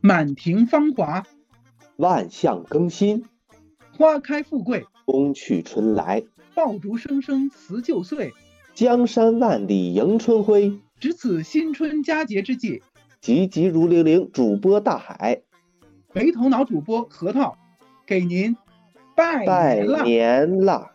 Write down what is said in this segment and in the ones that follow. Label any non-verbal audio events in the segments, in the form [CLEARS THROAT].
满庭芳华，万象更新。花开富贵，冬去春来，爆竹声声辞旧岁，江山万里迎春晖。值此新春佳节之际，急急如铃铃，主播大海，没头脑主播核桃，给您拜拜年了！年啦！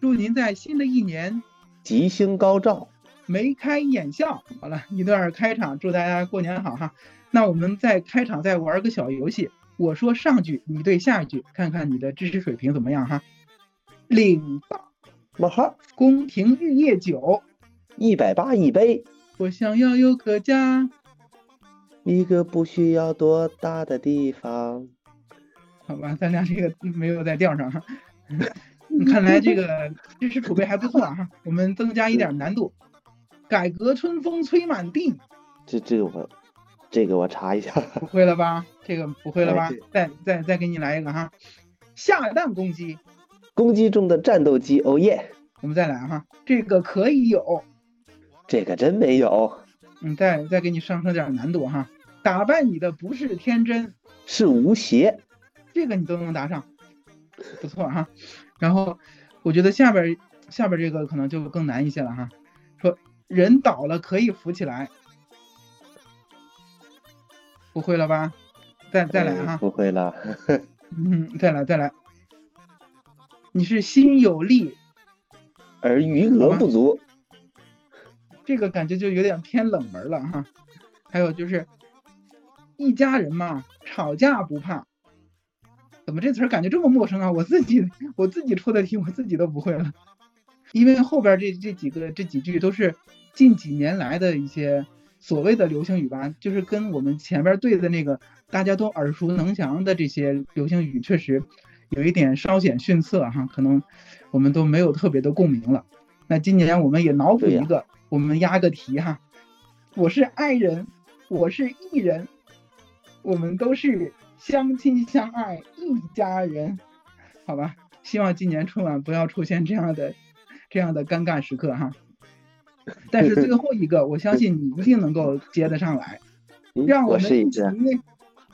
祝您在新的一年吉星高照，眉开眼笑。好了一段开场，祝大家过年好哈。那我们在开场再玩个小游戏，我说上句，你对下一句，看看你的知识水平怎么样哈。领报，冒号宫廷玉液酒，一百八一杯，我想要有个家。一个不需要多大的地方。好吧，咱俩这个没有在调上哈。[LAUGHS] 看来这个知识储备还不错啊哈。我们增加一点难度。改革春风吹满地，这这个我，这个我查一下。不会了吧？这个不会了吧哎？再再再给你来一个哈。下蛋公鸡，公鸡中的战斗机，哦耶！我们再来哈。这个可以有，这个真没有，嗯，再再给你上升点难度哈。打败你的不是天真，是无邪。这个你都能答上，不错哈。然后我觉得下边下边这个可能就更难一些了哈。说人倒了可以扶起来，不会了吧？再再来嗯哈，不会了。嗯，再来再来。你是心有力，而余额不足，这个感觉就有点偏冷门了哈。还有就是一家人嘛，吵架不怕。怎么这词儿感觉这么陌生啊？我自己我自己出的题我自己都不会了，因为后边这这几个这几句都是近几年来的一些所谓的流行语吧，就是跟我们前边对的那个大家都耳熟能详的这些流行语确实有一点稍显逊色哈，可能我们都没有特别的共鸣了。那今年我们也脑补一个，我们压个题哈，我是爱人，我是艺人，我们都是相亲相爱一家人，好吧？希望今年春晚不要出现这样的这样的尴尬时刻哈。[LAUGHS] 但是最后一个，[LAUGHS] 我相信你一定能够接得上来，嗯让们一起我试一试。[LAUGHS]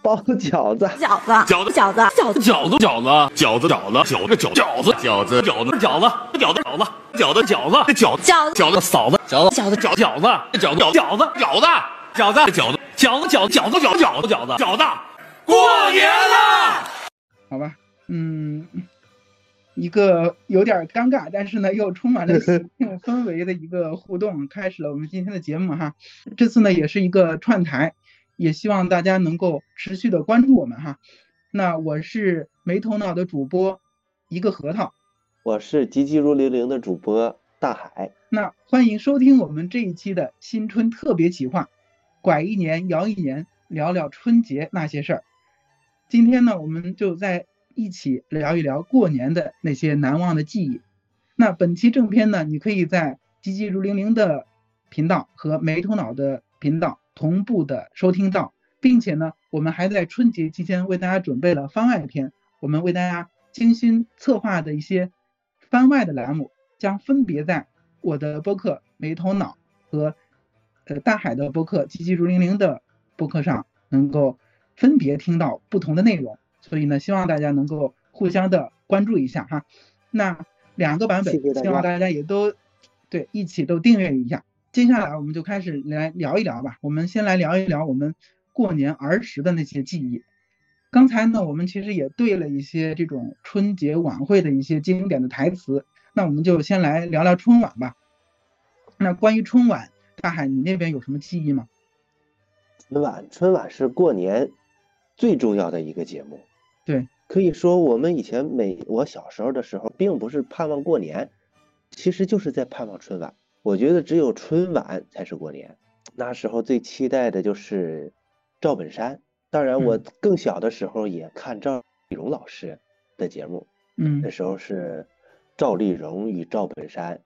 包饺子，饺子，饺子饺子，饺子，饺子饺子饺子饺子饺子饺子饺子饺子饺子饺子饺子饺子饺子饺子饺子饺子，饺子饺子饺子饺子饺饺子饺子饺子饺子饺子饺子饺子饺子饺子饺子饺子饺子饺子饺子，过年了！好吧？嗯，一个有点尴尬，但是呢又充满了喜庆氛围的一个互动，开始了我们今天的节目哈。这次呢也是一个串台，也希望大家能够持续的关注我们哈。那我是没头脑的主播，一个核桃。我是急急如铃铃的主播大海。那欢迎收听我们这一期的新春特别企划，拐一年摇一年，聊聊春节那些事儿。今天呢，我们就在一起聊一聊过年的那些难忘的记忆。那本期正片呢，你可以在急急如铃铃的频道和没头脑的频道同步的收听到，并且呢，我们还在春节期间为大家准备了番外篇，我们为大家精心策划的一些番外的栏目，将分别在我的播客没头脑和呃大海的播客急急如铃铃的播客上能够分别听到不同的内容，所以呢，希望大家能够互相的关注一下哈。那两个版本希望大家也都对一起都订阅一下。接下来我们就开始来聊一聊吧。我们先来聊一聊我们过年儿时的那些记忆。刚才呢，我们其实也对了一些这种春节晚会的一些经典的台词。那我们就先来聊聊春晚吧。那关于春晚，大海你那边有什么记忆吗？春晚，春晚是过年最重要的一个节目。对，可以说我们以前每我小时候的时候，并不是盼望过年，其实就是在盼望春晚。我觉得只有春晚才是过年。那时候最期待的就是赵本山，当然我嗯更小的时候也看赵丽蓉老师的节目，嗯那时候是赵丽蓉与赵本山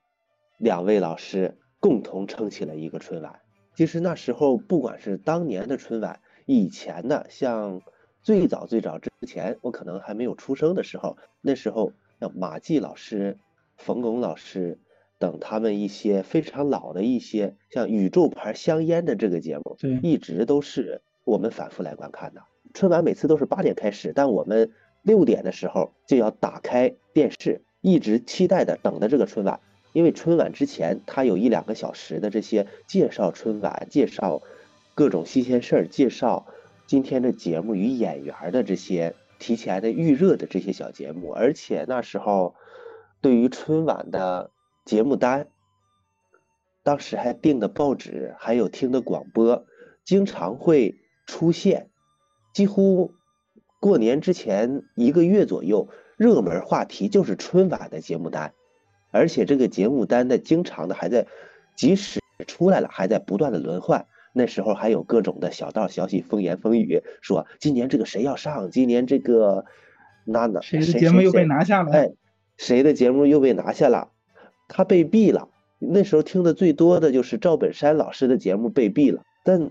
两位老师共同撑起了一个春晚。其实那时候，不管是当年的春晚，以前的像最早最早之前，我可能还没有出生的时候，那时候像马季老师、冯巩老师等他们一些非常老的一些像宇宙牌香烟的这个节目，对，一直都是我们反复来观看的。春晚每次都是八点开始，但我们六点的时候就要打开电视，一直期待的等的这个春晚。因为春晚之前，它有一两个小时的这些介绍春晚、介绍各种新鲜事儿、介绍今天的节目与演员的这些提前的预热的这些小节目，而且那时候对于春晚的节目单，当时还订的报纸，还有听的广播，经常会出现，几乎过年之前一个月左右，热门话题就是春晚的节目单。而且这个节目单的经常的还在，即使出来了，还在不断的轮换。那时候还有各种的小道消息、风言风语，说今年这个谁要上，今年这个那那谁的节目又被拿下了？哎，谁的节目又被拿下了？他被毙了。那时候听的最多的就是赵本山老师的节目被毙了。但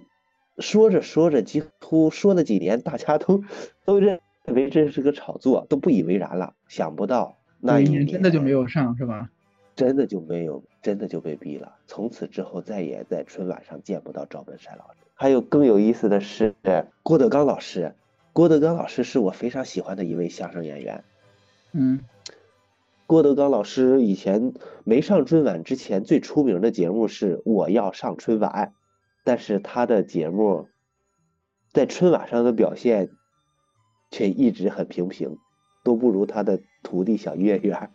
说着说着，几乎说了几年，大家都都认为这是个炒作，都不以为然了。想不到。那一年真的就没有上是吧？真的就没有，真的就被毙了。从此之后，再也在春晚上见不到赵本山老师。还有更有意思的是，郭德纲老师。郭德纲老师是我非常喜欢的一位相声演员。嗯，郭德纲老师以前没上春晚之前，最出名的节目是《我要上春晚》，但是他的节目在春晚上的表现却一直很平平。都不如他的徒弟小岳岳。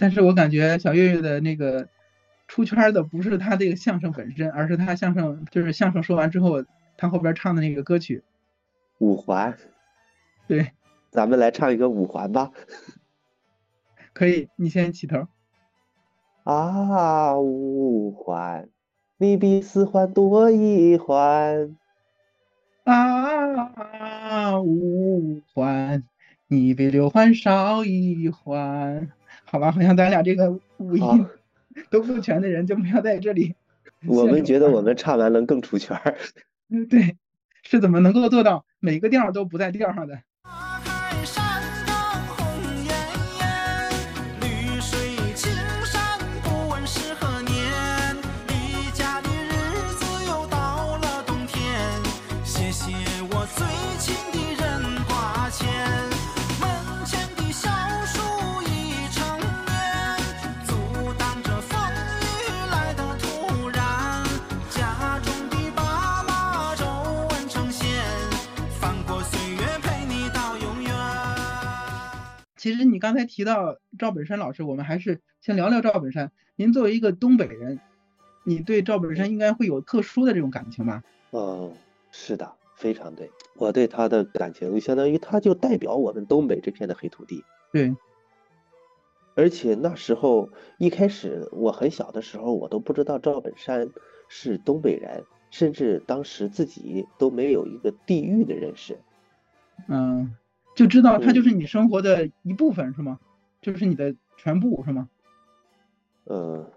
对，但是我感觉小岳岳的那个出圈的不是他这个相声本身，而是他相声就是相声说完之后，他后边唱的那个歌曲五环。[LAUGHS] 对，咱们来唱一个五环吧。[LAUGHS] 可以，你先起头。[LAUGHS] 啊，五环，你比四环多一环。啊，五环，你比六环少一环。好吧，好像咱俩这个五音都不全的人就不要在这里。[LAUGHS] 我们觉得我们唱完能更出圈。嗯，对，是怎么能够做到每个调都不在调上的？其实你刚才提到赵本山老师，我们还是先聊聊赵本山。您作为一个东北人，你对赵本山应该会有特殊的这种感情吧？嗯，是的，非常对。我对他的感情，相当于他就代表我们东北这片的黑土地。对。而且那时候一开始我很小的时候，我都不知道赵本山是东北人，甚至当时自己都没有一个地域的认识。嗯。就知道它就是你生活的一部分是吗？就是你的全部是吗？呃，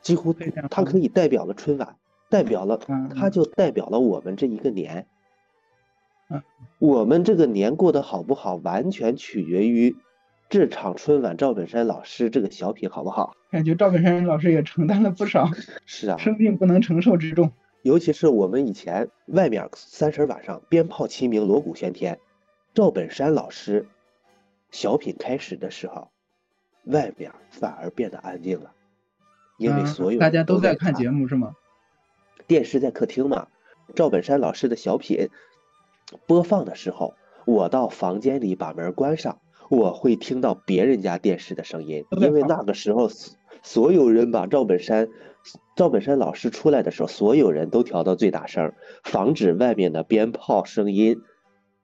几乎它可以代表了春晚，代表了，它就代表了我们这一个年。嗯，我们这个年过得好不好，完全取决于这场春晚赵本山老师这个小品好不好。感觉赵本山老师也承担了不少，[LAUGHS] 是啊，生命不能承受之重。尤其是我们以前外面三十晚上鞭炮齐鸣，锣鼓喧天。赵本山老师小品开始的时候，外面反而变得安静了，因为所有大家都在看节目是吗？电视在客厅嘛。赵本山老师的小品播放的时候，我到房间里把门关上，我会听到别人家电视的声音，因为那个时候所有人把赵本山赵本山老师出来的时候，所有人都调到最大声，防止外面的鞭炮声音。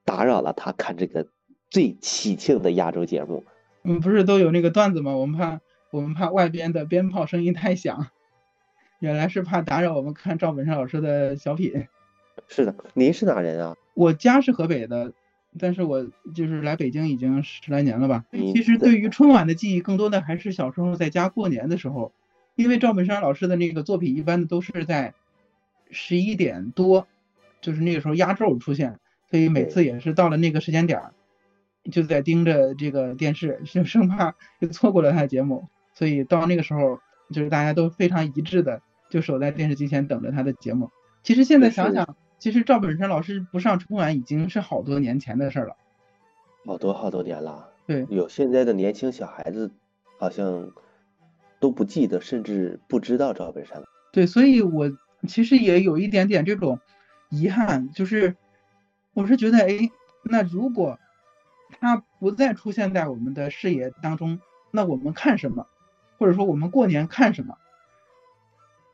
打扰了他看这个最喜庆的压轴节目。嗯，不是都有那个段子吗？我们怕我们怕外边的鞭炮声音太响，[LAUGHS] 原来是怕打扰我们看赵本山老师的小品。是的，您是哪人啊？我家是河北的，但是我就是来北京已经十来年了吧。嗯其实对对于春晚的记忆，更多的还是小时候在家过年的时候，因为赵本山老师的那个作品一般都是在十一点多，就是那个时候压轴出现，所以每次也是到了那个时间点儿，就在盯着这个电视，就生怕就错过了他的节目，所以到那个时候，就是大家都非常一致的就守在电视机前等着他的节目。其实现在想想，其实赵本山老师不上春晚已经是好多年前的事儿了。好多好多年了。对有现在的年轻小孩子好像都不记得，甚至不知道赵本山了。对，所以我其实也有一点点这种遗憾，就是我是觉得，哎，那如果他不再出现在我们的视野当中，那我们看什么？或者说我们过年看什么？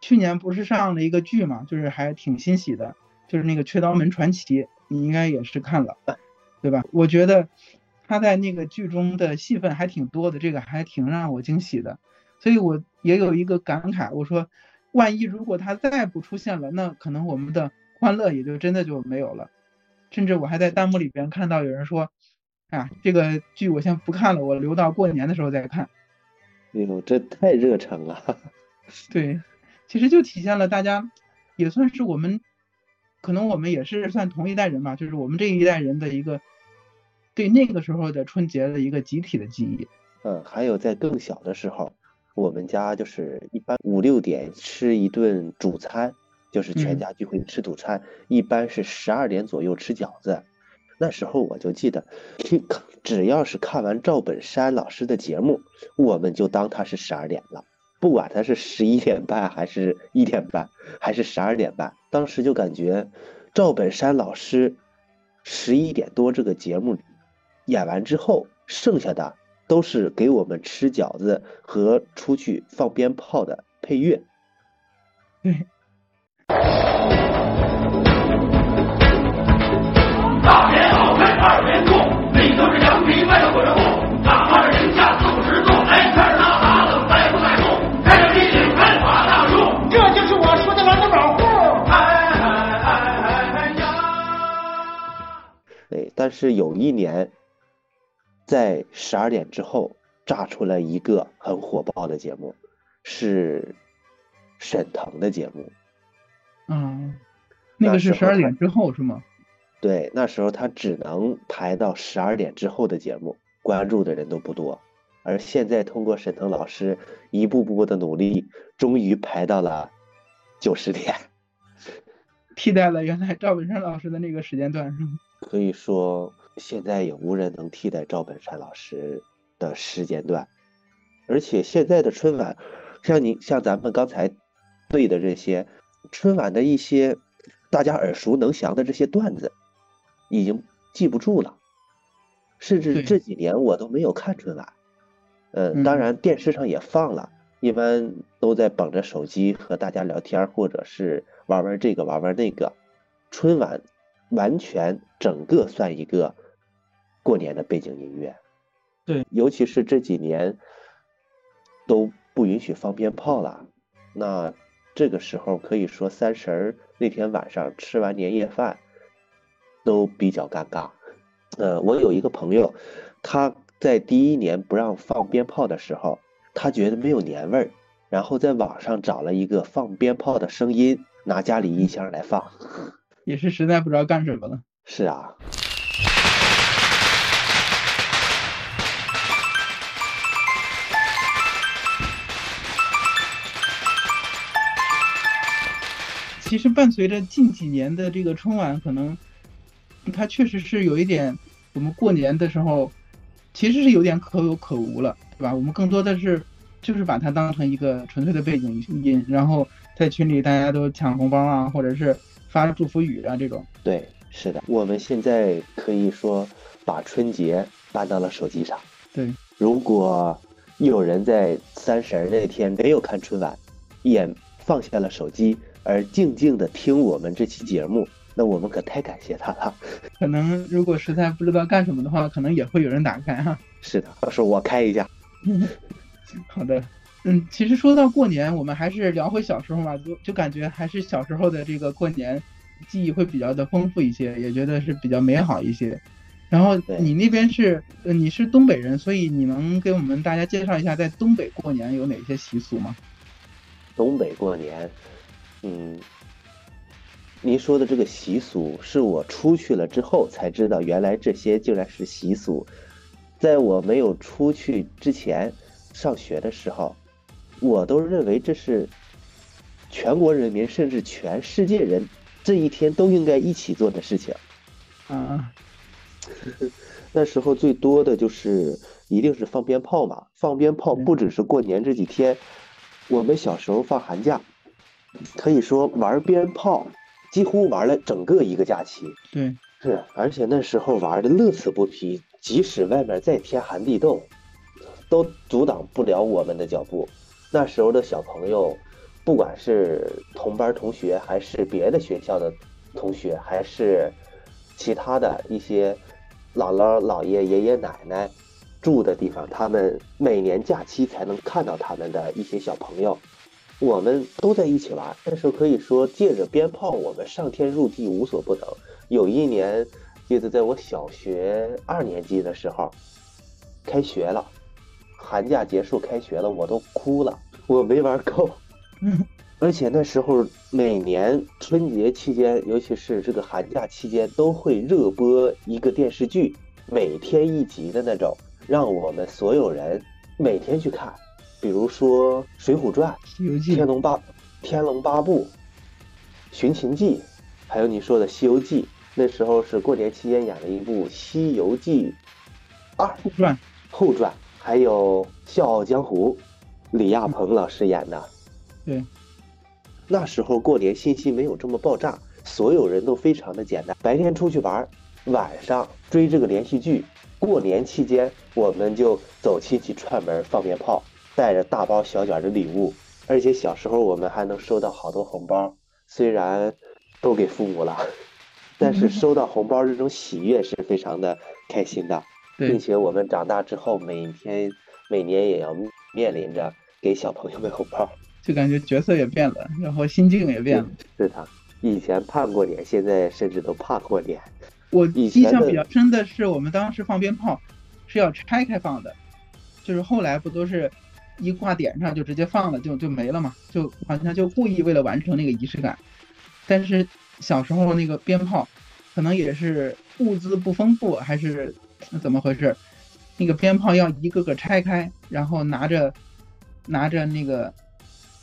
去年不是上了一个剧嘛，就是还挺欣喜的，就是那个《雀刀门传奇》，你应该也是看了，对吧？我觉得他在那个剧中的戏份还挺多的，这个还挺让我惊喜的。所以我也有一个感慨，我说，万一如果他再不出现了，那可能我们的欢乐也就真的就没有了。甚至我还在弹幕里边看到有人说，啊，这个剧我先不看了，我留到过年的时候再看。哎呦，这太热诚了。对，其实就体现了大家也算是我们，可能我们也是算同一代人吧，就是我们这一代人的一个对那个时候的春节的一个集体的记忆。嗯，还有在更小的时候，我们家就是一般五六点吃一顿主餐，就是全嗯家聚会吃土餐，一般是十二点左右吃饺子。那时候我就记得，听只要是看完赵本山老师的节目，我们就当他是十二点了，不管他是十一点半还是一点半还是十二点半，当时就感觉赵本山老师十一点多这个节目演完之后，剩下的都是给我们吃饺子和出去放鞭炮的配乐。对，二年过，里头是羊皮外头裹着布，打发着人下四五十度，来片儿拿哈子再不在乎，开着啤酒开花大树，这就是我说的蓝根保护。哎哎哎哎呀！哎，但是有一年，在十二点之后炸出来一个很火爆的节目，是沈腾的节目。嗯，那那个是十二点之后是吗？对，那时候他只能排到十二点之后的节目，关注的人都不多。而现在通过沈腾老师一步步的努力，终于排到了九十点。替代了原来赵本山老师的那个时间段是吗？可以说，现在也无人能替代赵本山老师的时间段。而且现在的春晚，像你像咱们刚才对的这些春晚的一些大家耳熟能详的这些段子，已经记不住了。甚至这几年我都没有看春晚。嗯，当嗯然电视上也放了，一般都在捧着手机和大家聊天，或者是玩玩这个玩玩那个。春晚完全整个算一个过年的背景音乐。对，尤其是这几年都不允许放鞭炮了，那这个时候可以说三十儿那天晚上吃完年夜饭都比较尴尬。呃，我有一个朋友，他在第一年不让放鞭炮的时候，他觉得没有年味儿，然后在网上找了一个放鞭炮的声音，拿家里音箱来放。也是实在不知道干什么了。是啊，其实伴随着近几年的这个春晚，可能它确实是有一点，我们过年的时候其实是有点可有可无了，对吧？我们更多的是就是把它当成一个纯粹的背景音，然后在群里大家都抢红包啊，或者是发祝福语啊这种。对，是的，我们现在可以说把春节搬到了手机上。对，如果有人在三十儿那天没有看春晚，也放下了手机，而静静的听我们这期节目，那我们可太感谢他了。[LAUGHS] 可能如果实在不知道干什么的话，可能也会有人打开哈、[LAUGHS] 是的，到时候我开一下。嗯 [LAUGHS] 好的，嗯，其实说到过年，我们还是聊回小时候吧，就就感觉还是小时候的这个过年记忆会比较的丰富一些，也觉得是比较美好一些。然后你那边是，呃，你是东北人，所以你能给我们大家介绍一下在东北过年有哪些习俗吗？东北过年，嗯，您说的这个习俗是我出去了之后才知道，原来这些竟然是习俗。在我没有出去之前，上学的时候，我都认为这是全国人民甚至全世界人这一天都应该一起做的事情。啊，那时候最多的就是一定是放鞭炮嘛，放鞭炮不只是过年这几天，我们小时候放寒假，可以说玩鞭炮几乎玩了整个一个假期。对，是，而且那时候玩的乐此不疲，即使外面再天寒地冻，都阻挡不了我们的脚步。那时候的小朋友，不管是同班同学，还是别的学校的同学，还是其他的一些姥姥、姥爷、爷爷奶奶住的地方，他们每年假期才能看到他们的一些小朋友。我们都在一起玩，那时候可以说借着鞭炮，我们上天入地无所不能。有一年，记得在我小学二年级的时候，开学了，寒假结束开学了，我都哭了，我没玩够。而且那时候每年春节期间，尤其是这个寒假期间，都会热播一个电视剧，每天一集的那种，让我们所有人每天去看。比如说《水浒传》《西游记》天龙八天龙八部、寻秦记，还有你说的《西游记》，那时候是过年期间演了一部《西游记二后传，后传》，还有《笑傲江湖》，李亚鹏老师演的。对，那时候过年信息没有这么爆炸，所有人都非常的简单，白天出去玩，晚上追这个连续剧。过年期间，我们就走亲戚串门放鞭炮，带着大包小卷的礼物，而且小时候我们还能收到好多红包，虽然都给父母了，[LAUGHS] 但是收到红包这种喜悦是非常的开心的，并，且我们长大之后，每天每年也要面临着给小朋友们红包。[LAUGHS] 就感觉角色也变了，然后心境也变了。是的，以前盼过年，现在甚至都怕过年。我印象比较深的是，我们当时放鞭炮是要拆开放的，就是后来不都是一挂点上就直接放了，就就没了嘛，就好像就故意为了完成那个仪式感。但是小时候那个鞭炮，可能也是物资不丰富，还是怎么回事？那个鞭炮要一个个拆开，然后拿着拿着那个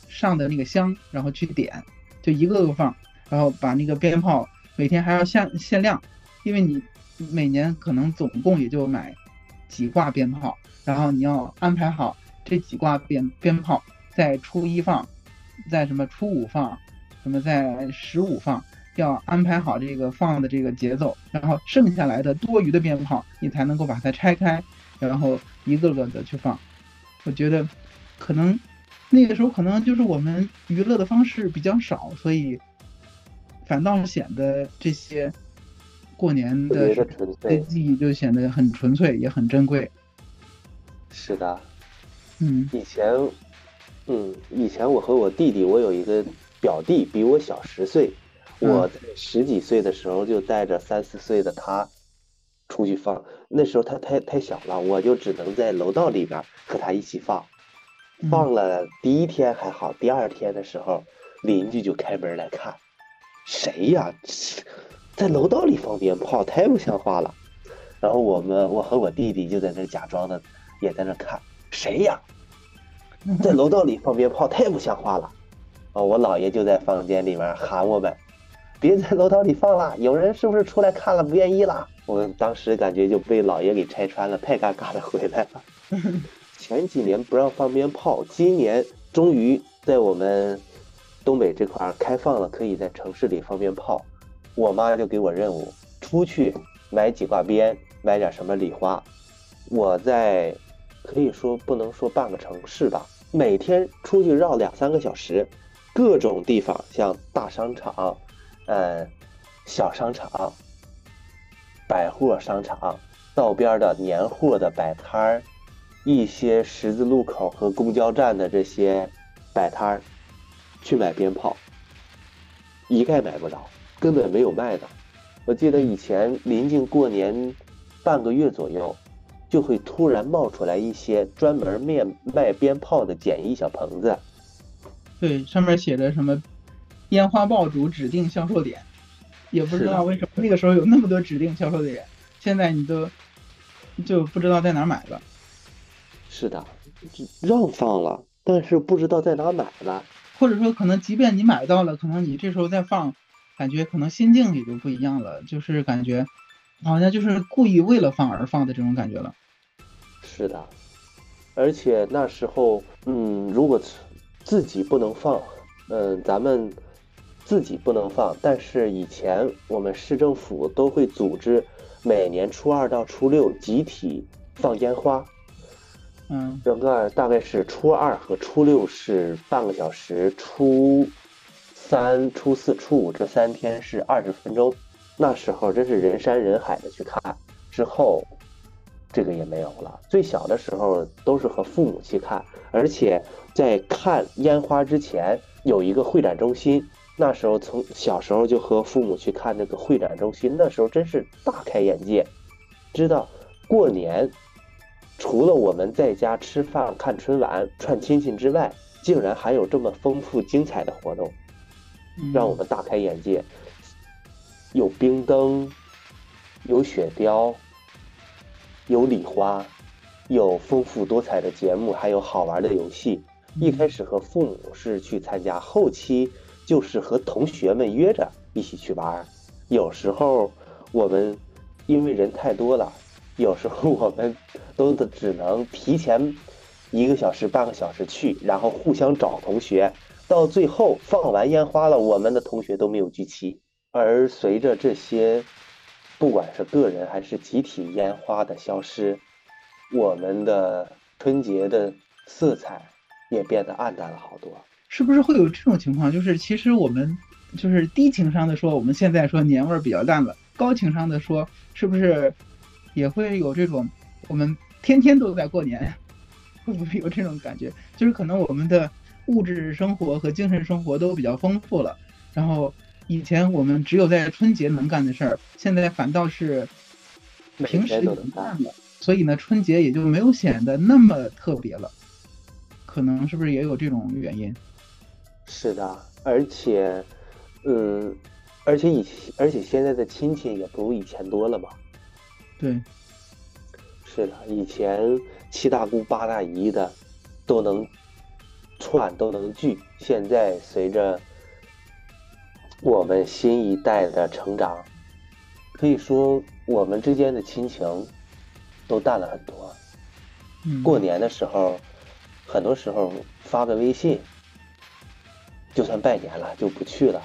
上的那个香，然后去点，就一个个放，然后把那个鞭炮每天还要限限量，因为你每年可能总共也就买几挂鞭炮，然后你要安排好这几挂鞭鞭炮在初一放，在什么初五放，什么在十五放，要安排好这个放的这个节奏，然后剩下来的多余的鞭炮你才能够把它拆开，然后一个个的去放。我觉得可能那个时候可能就是我们娱乐的方式比较少，所以反倒显得这些过年的别的纯这粹。记忆就显得很纯粹，也很珍贵。是的，嗯以前，嗯，以前我和我弟弟，我有一个表弟，比我小十岁。我在十几岁的时候就带着三四岁的他出去放，那时候他太太小了，我就只能在楼道里边和他一起放。嗯放了第一天还好，第二天的时候，邻居就开门来看，谁呀？在楼道里放鞭炮，太不像话了。然后我们，我和我弟弟就在那假装的，也在那看，谁呀？在楼道里放鞭炮，太不像话了。哦，我姥爷就在房间里面喊我们，别在楼道里放了，有人是不是出来看了不愿意了？我们当时感觉就被姥爷给拆穿了，太尴尬了，回来了。[LAUGHS] 前几年不让放鞭炮，今年终于在我们东北这块儿开放了，可以在城市里放鞭炮。我妈就给我任务，出去买几挂鞭，买点什么礼花。我在可以说不能说半个城市吧，每天出去绕两三个小时，各种地方，像大商场、呃小商场、百货商场、道边的年货的摆摊儿。一些十字路口和公交站的这些摆摊儿，去买鞭炮，一概买不着，根本没有卖的。我记得以前临近过年半个月左右，就会突然冒出来一些专门卖卖鞭炮的简易小棚子。对，上面写着什么烟花爆竹指定销售点，也不知道为什么那个时候有那么多指定销售点，现在你都就不知道在哪买了。是的，让放了，但是不知道在哪买了。或者说，可能即便你买到了，可能你这时候再放，感觉可能心境也就不一样了，就是感觉好像就是故意为了放而放的这种感觉了。是的，而且那时候，嗯，如果自己不能放，嗯，咱们自己不能放，但是以前我们市政府都会组织每年初二到初六集体放烟花。嗯，整个大概是初二和初六是半个小时，初三、初四、初五这三天是二十分钟。那时候真是人山人海的去看。之后，这个也没有了。最小的时候都是和父母去看，而且在看烟花之前有一个会展中心。那时候从小时候就和父母去看那个会展中心，那时候真是大开眼界，知道过年。除了我们在家吃饭、看春晚、串亲戚之外，竟然还有这么丰富精彩的活动，让我们大开眼界。有冰灯，有雪雕，有礼花，有丰富多彩的节目，还有好玩的游戏。一开始和父母是去参加，后期就是和同学们约着一起去玩。有时候我们因为人太多了。有时候我们都只能提前一个小时、半个小时去，然后互相找同学。到最后放完烟花了，我们的同学都没有聚齐。而随着这些，不管是个人还是集体烟花的消失，我们的春节的色彩也变得暗淡了好多。是不是会有这种情况？就是其实我们就是低情商的说，我们现在说年味儿比较淡了；高情商的说，是不是？也会有这种，我们天天都在过年，[LAUGHS] 会不会有这种感觉？就是可能我们的物质生活和精神生活都比较丰富了，然后以前我们只有在春节能干的事儿，现在反倒是平时能干了，所以呢，春节也就没有显得那么特别了。可能是不是也有这种原因？是的，而且，嗯，而且以而且现在的亲戚也不如以前多了嘛。对，是的，以前七大姑八大姨的都能串都能聚，现在随着我们新一代的成长，可以说我们之间的亲情都淡了很多。过年的时候，很多时候发个微信，就算拜年了就不去了，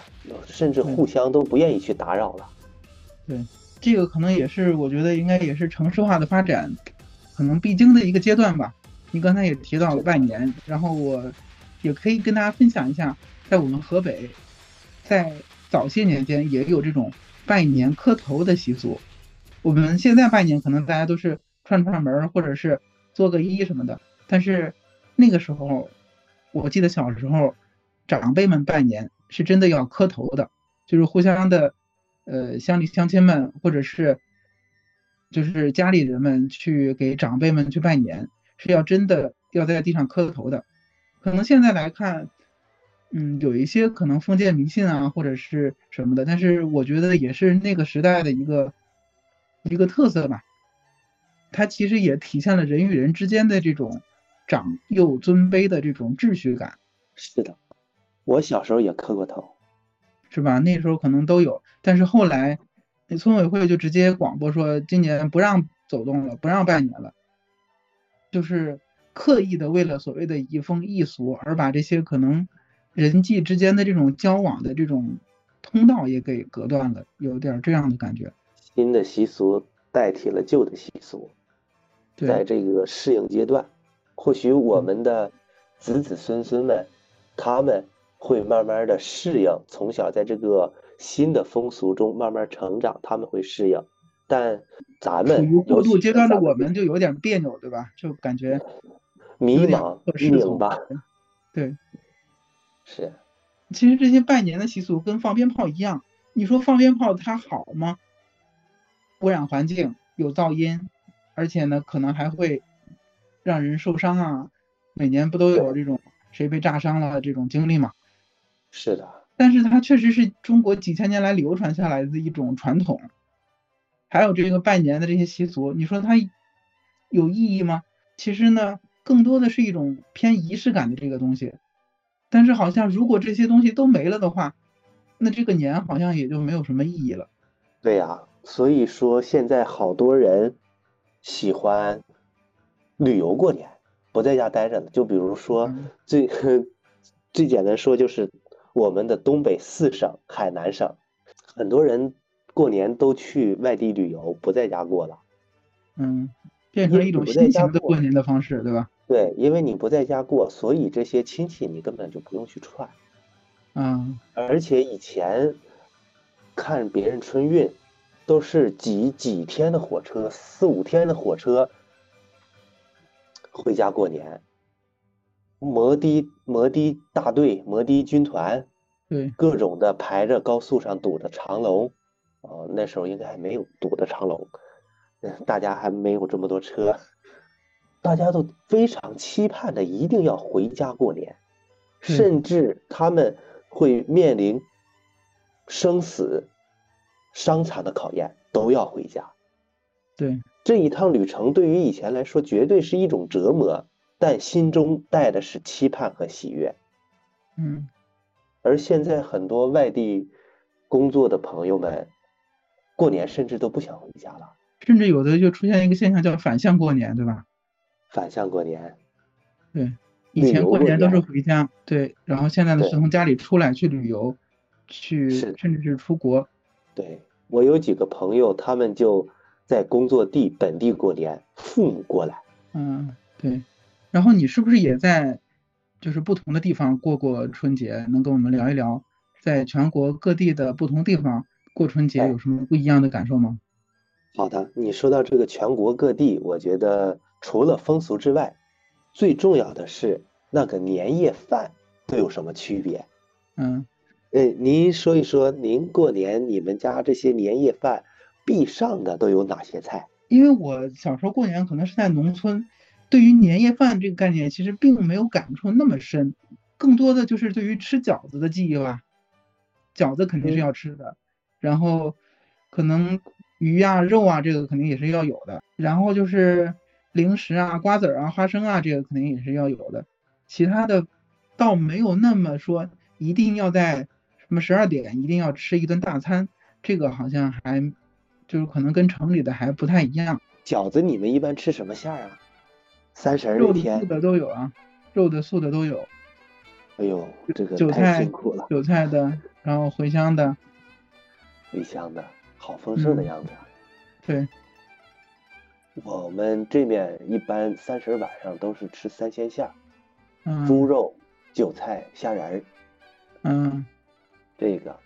甚至互相都不愿意去打扰了。对。这个可能也是，我觉得应该也是城市化的发展，可能必经的一个阶段吧。你刚才也提到了拜年，然后我也可以跟大家分享一下，在我们河北，在早些年间也有这种拜年磕头的习俗。我们现在拜年可能大家都是串串门或者是做个揖什么的，但是那个时候，我记得小时候长辈们拜年是真的要磕头的，就是互相的。呃，乡里乡亲们，或者是就是家里人们去给长辈们去拜年，是要真的要在地上磕头的。可能现在来看，嗯，有一些可能封建迷信啊，或者是什么的，但是我觉得也是那个时代的一个一个特色吧。它其实也体现了人与人之间的这种长幼尊卑的这种秩序感。是的，我小时候也磕过头。是吧？那时候可能都有，但是后来，那村委会就直接广播说，今年不让走动了，不让拜年了，就是刻意的为了所谓的移风易俗，而把这些可能人际之间的这种交往的这种通道也给隔断了，有点这样的感觉。新的习俗代替了旧的习俗，在这个适应阶段，或许我们的子子孙孙们，他们。会慢慢的适应，从小在这个新的风俗中慢慢成长，他们会适应。但咱们处于过渡阶段的我们就有点别扭，对吧？就感觉迷茫、拧巴。对，是。其实这些拜年的习俗跟放鞭炮一样，你说放鞭炮它好吗？污染环境，有噪音，而且呢可能还会让人受伤啊。每年不都有这种谁被炸伤了这种经历吗？是的，但是它确实是中国几千年来流传下来的一种传统。还有这个拜年的这些习俗，你说它有意义吗？其实呢，更多的是一种偏仪式感的这个东西。但是好像如果这些东西都没了的话，那这个年好像也就没有什么意义了。对呀，所以说现在好多人喜欢旅游过年，不在家待着了。就比如说最 [LAUGHS] 最简单说，就是我们的东北四省、海南省，很多人过年都去外地旅游，不在家过了。嗯，变成了一种新型的过年的方式，对吧？对，因为你不在家过，所以这些亲戚你根本就不用去串。嗯，而且以前看别人春运，都是几几天的火车，四五天的火车回家过年。摩的摩的大队、摩的军团，对，各种的排着高速上堵着长龙。哦，那时候应该还没有堵的长龙，[LAUGHS] 大家还没有这么多车，大家都非常期盼的一定要回家过年，甚至他们。会面临生死、伤残的考验，都要回家。对这一趟旅程，对于以前来说绝对是一种折磨，但心中带的是期盼和喜悦。嗯，而现在很多外地工作的朋友们，过年甚至都不想回家了，甚至有的就出现一个现象叫反向过年，对吧？反向过年，对。以前过年都是回家，对，然后现在呢是从家里出来去旅游，去甚至是出国。对我有几个朋友，他们就在工作地本地过年，父母过来。嗯，对。然后你是不是也在就是不同的地方过过春节？能跟我们聊一聊，在全国各地的不同地方过春节有什么不一样的感受吗？好的，你说到这个全国各地，我觉得除了风俗之外，最重要的是。那个年夜饭都有什么区别？嗯，哎，您说一说，您过年你们家这些年夜饭必上的都有哪些菜？因为我小时候过年可能是在农村，对于年夜饭这个概念其实并没有感触那么深，更多的就是对于吃饺子的记忆吧。饺子肯定是要吃的，然后可能鱼啊、肉啊，这个肯定也是要有的。然后就是零食啊、瓜子啊、花生啊，这个肯定也是要有的。其他的倒没有那么说，一定要在什么十二点一定要吃一顿大餐，这个好像还就是可能跟城里的还不太一样。饺子你们一般吃什么馅儿啊？三十肉的素的都有啊，肉的素的都有。哎呦，这个韭菜辛苦了。韭菜的，然后茴香的。茴香的好丰盛的样子。对。我们这面一般三十晚上都是吃三鲜馅儿。猪肉、韭菜、虾仁儿，嗯，这个，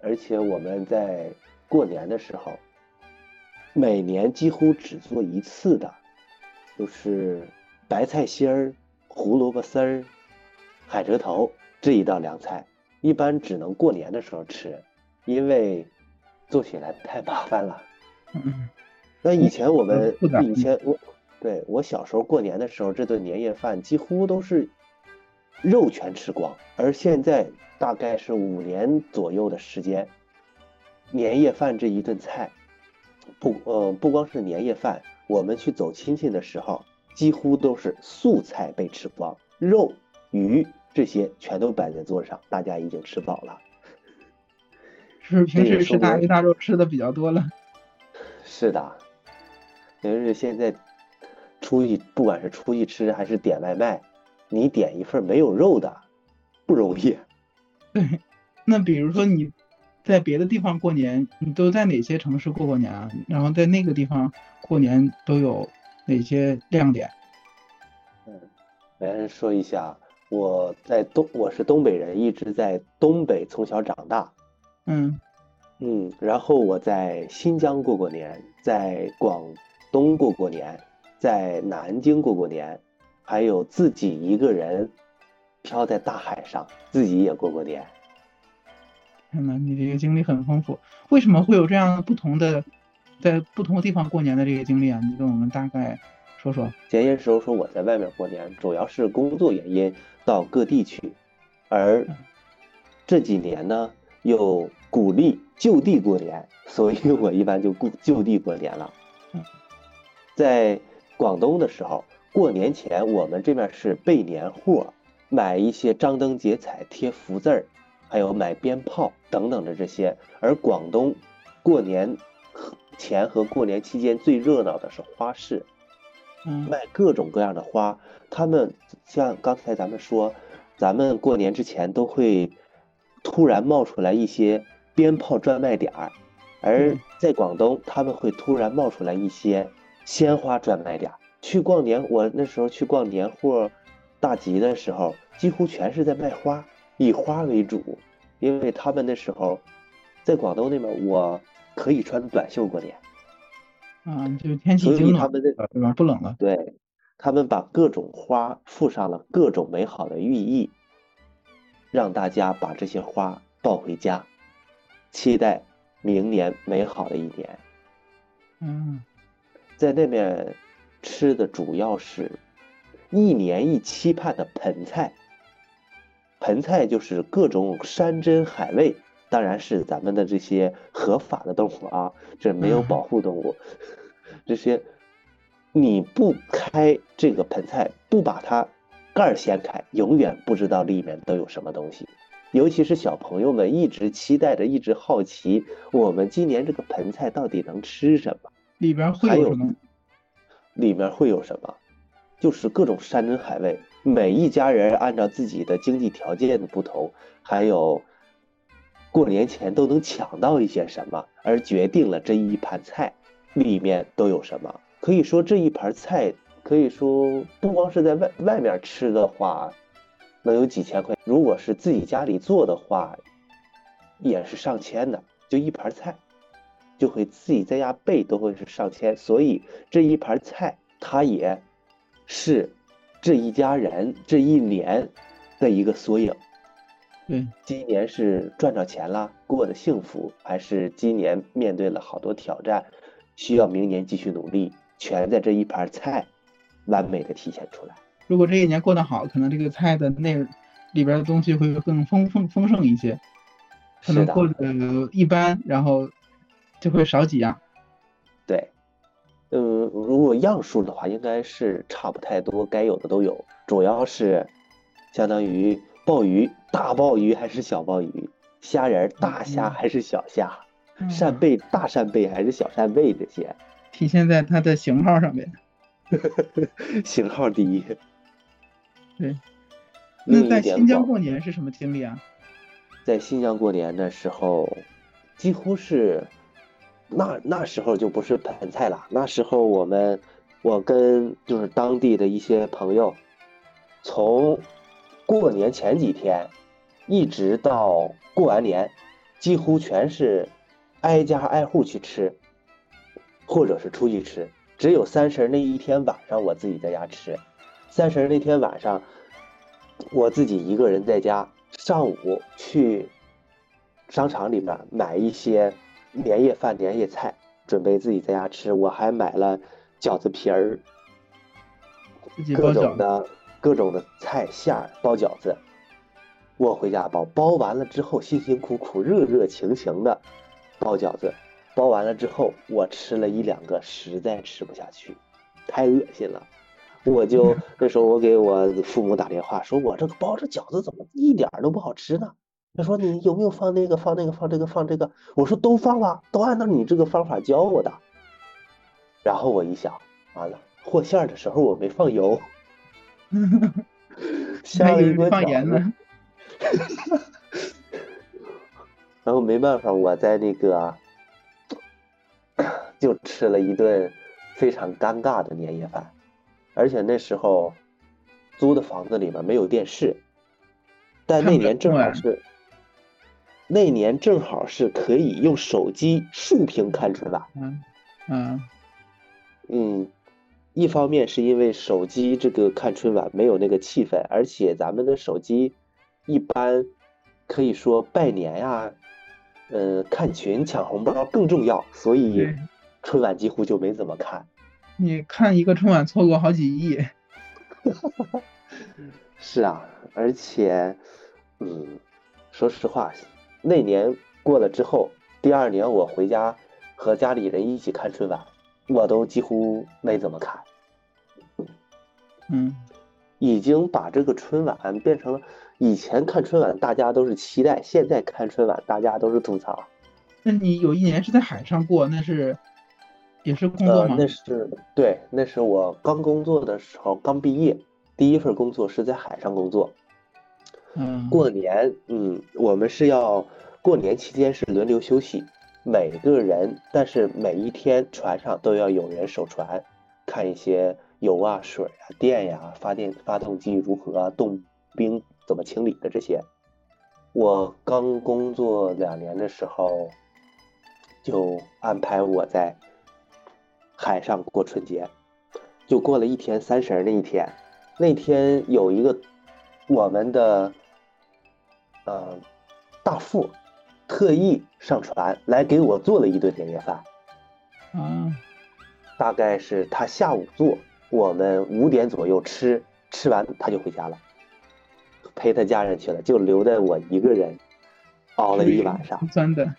而且我们在过年的时候，每年几乎只做一次的，就是白菜心儿、胡萝卜丝儿、海蜇头这一道凉菜，一般只能过年的时候吃，因为做起来太麻烦了。嗯，那以前我们以前我对我小时候过年的时候，这顿年夜饭几乎都是。肉全吃光，而现在大概是五年左右的时间，年夜饭这一顿菜，不，呃，不光是年夜饭，我们去走亲戚的时候，几乎都是素菜被吃光，肉、鱼这些全都摆在桌上，大家已经吃饱了。是平时吃大鱼大肉吃的比较多了。[LAUGHS] 是的，因为是现在出去，不管是出去吃还是点外卖。你点一份没有肉的，不容易。[LAUGHS] 对，那比如说你在别的地方过年，你都在哪些城市过过年啊？然后在那个地方过年都有哪些亮点？嗯，来说一下，我在东，我是东北人，一直在东北从小长大。嗯嗯，然后我在新疆过过年，在广东过过年，在南京过过年。还有自己一个人漂在大海上，自己也过过年。天呐，你这个经历很丰富。为什么会有这样不同的在不同的地方过年的这个经历啊，你跟我们大概说说。前些时候说我在外面过年，主要是工作原因到各地去，而这几年呢又鼓励就地过年，所以我一般就顾就地过年了。在广东的时候，过年前我们这边是备年货，买一些张灯结彩、贴福字儿，还有买鞭炮等等的这些。而广东过年前和过年期间最热闹的是花市，嗯卖各种各样的花。他们像刚才咱们说，咱们过年之前都会突然冒出来一些鞭炮专卖点儿，而嗯在广东他们会突然冒出来一些鲜花专卖店。去逛年，我那时候去逛年货大集的时候，几乎全是在卖花，以花为主，因为他们那时候在广东那边，我可以穿短袖过年。啊，就是天气所以已经暖他们的了，对吧？不冷了。对，他们把各种花附上了各种美好的寓意，让大家把这些花抱回家，期待明年美好的一年。嗯在那边吃的主要是一年一期盼的盆菜，盆菜就是各种山珍海味，当然是咱们的这些合法的动物啊，这没有保护动物，[LAUGHS] 这些你不开这个盆菜，不把它盖掀开，永远不知道里面都有什么东西。尤其是小朋友们一直期待着，一直好奇，我们今年这个盆菜到底能吃什么？里边会有有什么？里面会有什么？就是各种山珍海味，每一家人按照自己的经济条件的不同，还有过年前都能抢到一些什么，而决定了这一盘菜里面都有什么。可以说这一盘菜，可以说不光是在外外面吃的话，能有几千块；如果是自己家里做的话，也是上千的，就一盘菜。就会自己在家备都会是上千，所以这一盘菜它也是这一家人这一年的一个缩影。嗯，今年是赚着钱了，过得幸福，还是今年面对了好多挑战，需要明年继续努力，全在这一盘菜完美的体现出来。如果这一年过得好，可能这个菜的内里边的东西会更丰丰丰盛一些。可能过得一般，然后就会少几样。对，嗯，如果样数的话，应该是差不太多，该有的都有，主要是相当于鲍鱼，大鲍鱼还是小鲍鱼，虾仁儿大虾嗯还是小虾，嗯扇贝大扇贝还是小扇贝，这些体现在它的型号上面。[LAUGHS] 型号第一。[LAUGHS] 对，那在新疆过年是什么经历啊？在新疆过年的时候，几乎是那那时候就不是盆菜了，那时候我们我跟就是当地的一些朋友，从过年前几天一直到过完年，几乎全是挨家挨户去吃，或者是出去吃，只有三十那一天晚上我自己在家吃。三十那天晚上，我自己一个人在家，上午去商场里面买一些年夜饭、年夜菜，准备自己在家吃。我还买了饺子皮儿，各种。的各种的菜馅儿包饺子。我回家包，包完了之后辛辛苦苦、热热情情的包饺子，包完了之后，我吃了一两个，实在吃不下去，太恶心了。我就 [LAUGHS] 那时候我给我父母打电话，说我这个包着饺子怎么一点都不好吃呢？他说你有没有放那个放那个放这个放这个？我说都放了，都按照你这个方法教我的。然后我一想，完了，和馅儿的时候我没放油，[LAUGHS] 下了一锅。放盐呢。然后没办法，我在那个就吃了一顿非常尴尬的年夜饭，而且那时候租的房子里面没有电视，但那年正好是那年正好是可以用手机竖屏看春晚。嗯嗯嗯，一方面是因为手机这个看春晚没有那个气氛，而且咱们的手机一般可以说拜年呀、呃，看群抢红包更重要，所以春晚几乎就没怎么看。你看一个春晚错过好几亿。[LAUGHS] 是啊，而且，嗯，说实话，那年过了之后，第二年我回家和家里人一起看春晚，我都几乎没怎么看。嗯，已经把这个春晚变成了以前看春晚大家都是期待，现在看春晚大家都是吐槽。那你有一年是在海上过，那是也是工作吗？那是对，那是我刚工作的时候，刚毕业，第一份工作是在海上工作。嗯，过年，嗯，我们是要过年期间是轮流休息，每个人，但是每一天船上都要有人守船，看一些油啊、水啊、电呀、发电发动机如何动冰怎么清理的这些。我刚工作两年的时候，就安排我在海上过春节，就过了一天三十那一天，那天有一个我们的。呃，大副特意上船来给我做了一顿年夜饭。啊，大概是他下午做，我们五点左右吃，吃完他就回家了，陪他家人去了，就留在我一个人熬了一晚上。真的，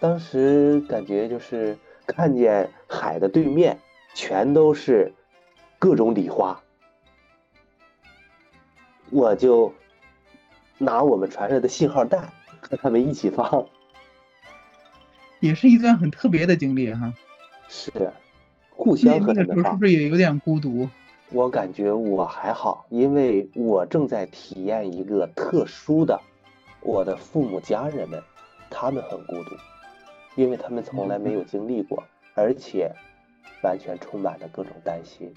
当时感觉就是看见海的对面全都是各种礼花，我就。拿我们船上的信号弹 [LAUGHS] 和他们一起放，也是一段很特别的经历哈。是，互相和那个时候是不是也有点孤独？我感觉我还好，因为我正在体验一个特殊的，我的父母家人们，他们很孤独，因为他们从来没有经历过，而且完全充满了各种担心。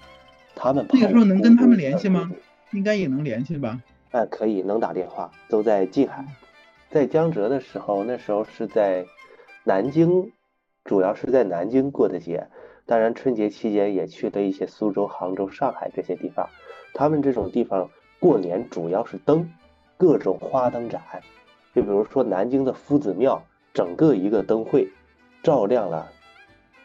他们那个时候能跟他们联系吗？应该也能联系吧。哎，可以能打电话，都在近海，在江浙的时候，那时候是在南京，主要是在南京过的节。当然，春节期间也去了一些苏州、杭州、上海这些地方。他们这种地方过年主要是灯，各种花灯展。就比如说南京的夫子庙，整个一个灯会，照亮了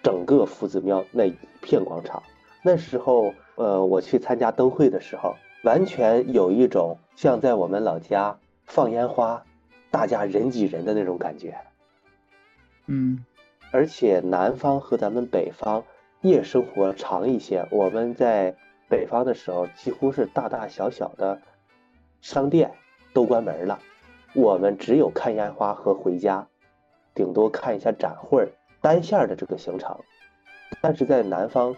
整个夫子庙那一片广场。那时候，呃，我去参加灯会的时候。完全有一种像在我们老家放烟花，大家人挤人的那种感觉。嗯，而且南方和咱们北方夜生活长一些。我们在北方的时候，几乎是大大小小的商店都关门了，我们只有看烟花和回家，顶多看一下展会单线的这个行程。但是在南方，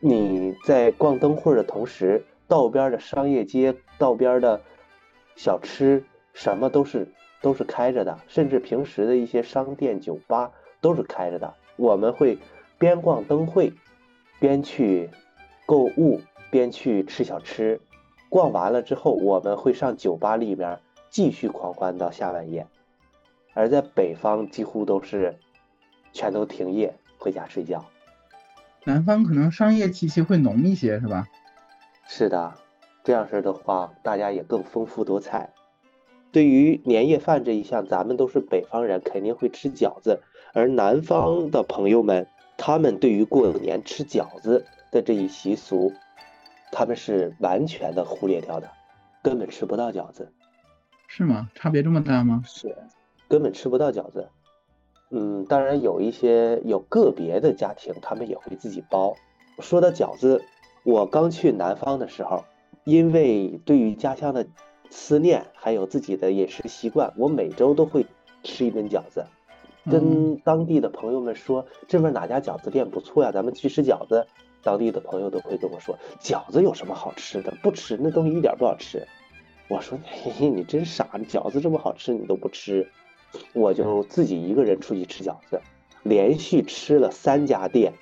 你在逛灯会的同时，道边的商业街，道边的小吃，什么都是都是开着的，甚至平时的一些商店、酒吧都是开着的。我们会边逛灯会，边去购物，边去吃小吃。逛完了之后，我们会上酒吧里面继续狂欢到下半夜。而在北方，几乎都是全都停业，回家睡觉。南方可能商业气息会浓一些，是吧？是的，这样式的话，大家也更丰富多彩。对于年夜饭这一项，咱们都是北方人，肯定会吃饺子。而南方的朋友们，他们对于过年吃饺子的这一习俗，他们是完全的忽略掉的，根本吃不到饺子。是吗？差别这么大吗？是，根本吃不到饺子。嗯，当然有一些有个别的家庭，他们也会自己包。说到饺子。我刚去南方的时候，因为对于家乡的思念，还有自己的饮食习惯，我每周都会吃一顿饺子。跟当地的朋友们说，这边哪家饺子店不错呀，咱们去吃饺子。当地的朋友都会跟我说，饺子有什么好吃的？不吃那东西一点不好吃。我说，嘿 [LAUGHS] 嘿，你真傻，饺子这么好吃你都不吃。我就自己一个人出去吃饺子，连续吃了三家店，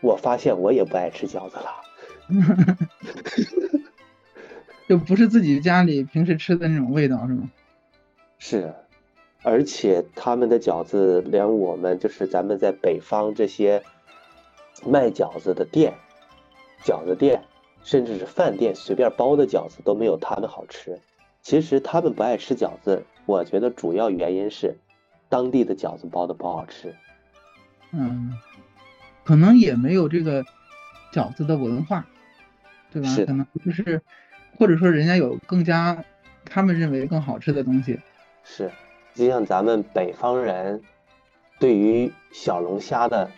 我发现我也不爱吃饺子了。[LAUGHS] 就不是自己家里平时吃的那种味道，是吗？是，而且他们的饺子连我们就是咱们在北方这些卖饺子的店、饺子店，甚至是饭店随便包的饺子都没有他们好吃。其实他们不爱吃饺子，我觉得主要原因是当地的饺子包的不好吃。嗯。可能也没有这个饺子的文化，对吧？是可能就是，或者说人家有更加他们认为更好吃的东西。是，就像咱们北方人对于小龙虾的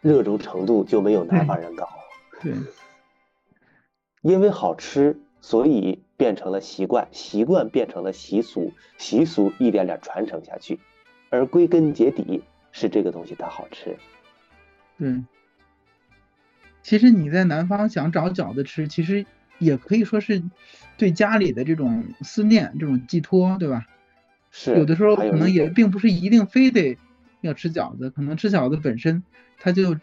热衷程度就没有南方人高，[LAUGHS] 对，[LAUGHS] 因为好吃，所以变成了习惯，习惯变成了习俗，习俗一点点传承下去，而归根结底是这个东西它好吃。对，其实你在南方想找饺子吃，其实也可以说是对家里的这种思念、这种寄托，对吧？是，有的时候可能也并不是一定非得要吃饺子，可能吃饺子本身它就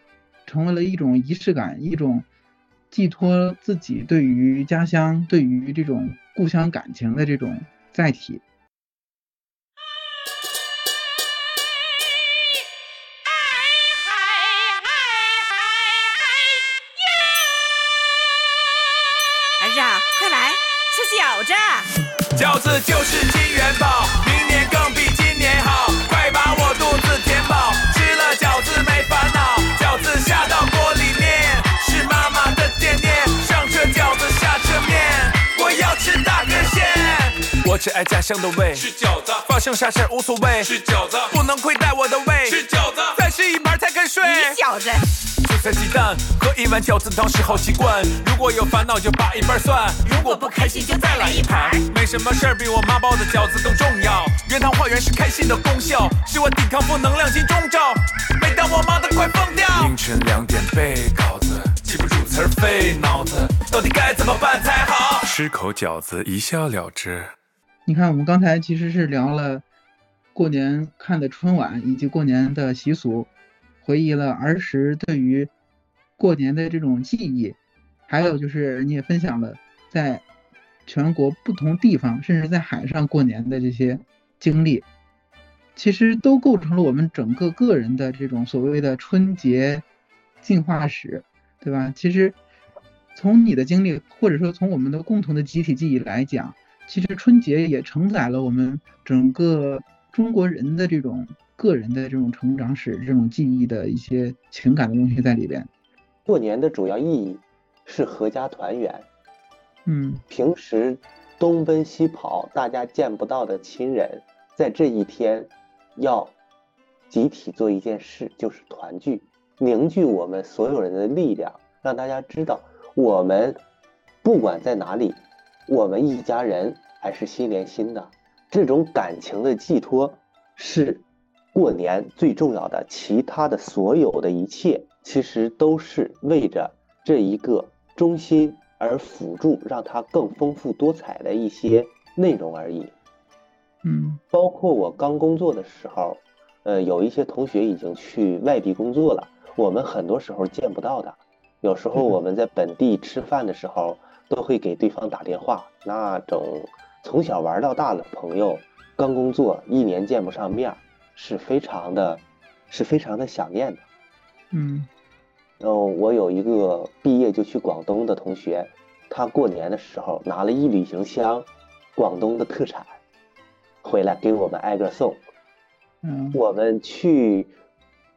成为了一种仪式感，一种寄托自己对于家乡、对于这种故乡感情的这种载体。我只爱家乡的味，吃饺子，发生啥事儿无所谓，吃饺子，不能亏待我的胃，吃饺子，再吃一盘才肯睡。你饺子，韭菜鸡蛋和一碗饺子汤是好习惯。如果有烦恼就扒一半蒜，如果不开心就再来一盘。没什么事儿比我妈包的饺子更重要。原汤化原是开心的功效，是我抵抗负能量金钟罩。每当我忙得快疯掉，凌晨两点背稿子，记不住词儿费脑子，到底该怎么办才好？吃口饺子一笑了之。你看，我们刚才其实是聊了过年看的春晚以及过年的习俗，回忆了儿时对于过年的这种记忆，还有就是你也分享了在全国不同地方，甚至在海上过年的这些经历，其实都构成了我们整个个人的这种所谓的春节进化史，对吧？其实从你的经历，或者说从我们的共同的集体记忆来讲，其实春节也承载了我们整个中国人的这种个人的这种成长史、这种记忆的一些情感的东西在里边。过年的主要意义是合家团圆，嗯平时东奔西跑，大家见不到的亲人，在这一天要集体做一件事，就是团聚，凝聚我们所有人的力量，让大家知道我们不管在哪里，我们一家人还是心连心的。这种感情的寄托是过年最重要的，其他的所有的一切其实都是为着这一个中心而辅助，让它更丰富多彩的一些内容而已。嗯包括我刚工作的时候，呃，有一些同学已经去外地工作了，我们很多时候见不到的。有时候嗯我们在本地吃饭的时候，都会给对方打电话。那种从小玩到大的朋友，刚工作一年见不上面，是非常的，是非常的想念的。嗯然后我有一个毕业就去广东的同学，他过年的时候拿了一旅行箱广东的特产回来给我们挨个送。嗯我们去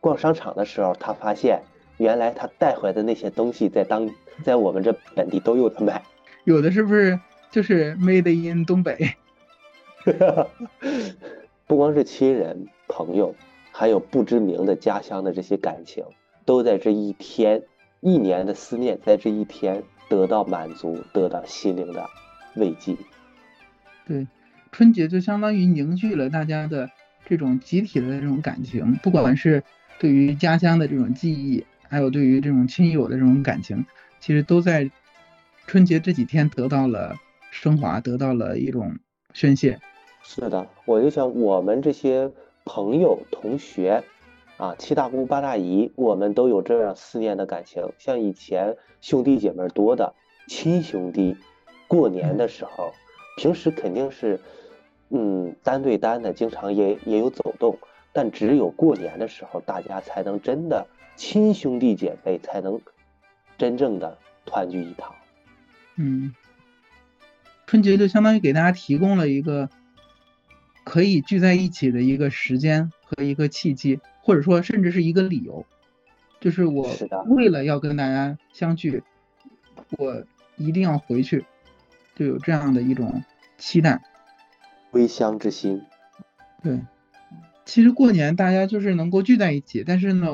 逛商场的时候，他发现原来他带回来的那些东西在当在我们这本地都有的卖。[LAUGHS] 有的是不是就是 Made in 东北？[LAUGHS] 不光是亲人朋友，还有不知名的家乡的这些感情，都在这一天，一年的思念，在这一天得到满足，得到心灵的慰藉。对，春节就相当于凝聚了大家的这种集体的这种感情，不管是对于家乡的这种记忆，还有对于这种亲友的这种感情，其实都在春节这几天得到了升华，得到了一种宣泄。是的，我就想我们这些朋友、同学，啊，七大姑八大姨，我们都有这样思念的感情。像以前兄弟姐妹多的亲兄弟，过年的时候，平时肯定是，嗯，单对单的，经常也也有走动，但只有过年的时候，大家才能真的亲兄弟姐妹，才能真正的团聚一堂。嗯，春节就相当于给大家提供了一个可以聚在一起的一个时间和一个契机，或者说甚至是一个理由。就是我为了要跟大家相聚，我一定要回去，就有这样的一种期待。归乡之心。对，其实过年大家就是能够聚在一起，但是呢，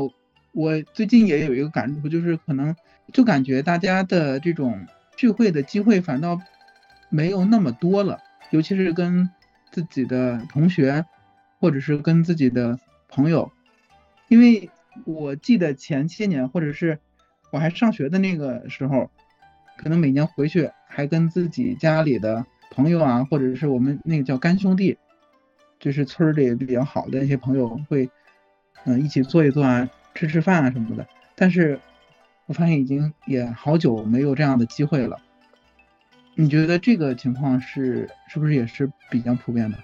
我最近也有一个感触，就是可能就感觉大家的这种聚会的机会反倒没有那么多了，尤其是跟自己的同学，或者是跟自己的朋友，因为我记得前些年，或者是我还上学的那个时候，可能每年回去还跟自己家里的朋友啊，或者是我们那个叫干兄弟，就是村里比较好的一些朋友会，嗯、一起坐一坐啊，吃吃饭啊什么的。但是我发现已经也好久没有这样的机会了。你觉得这个情况是是不是也是比较普遍的？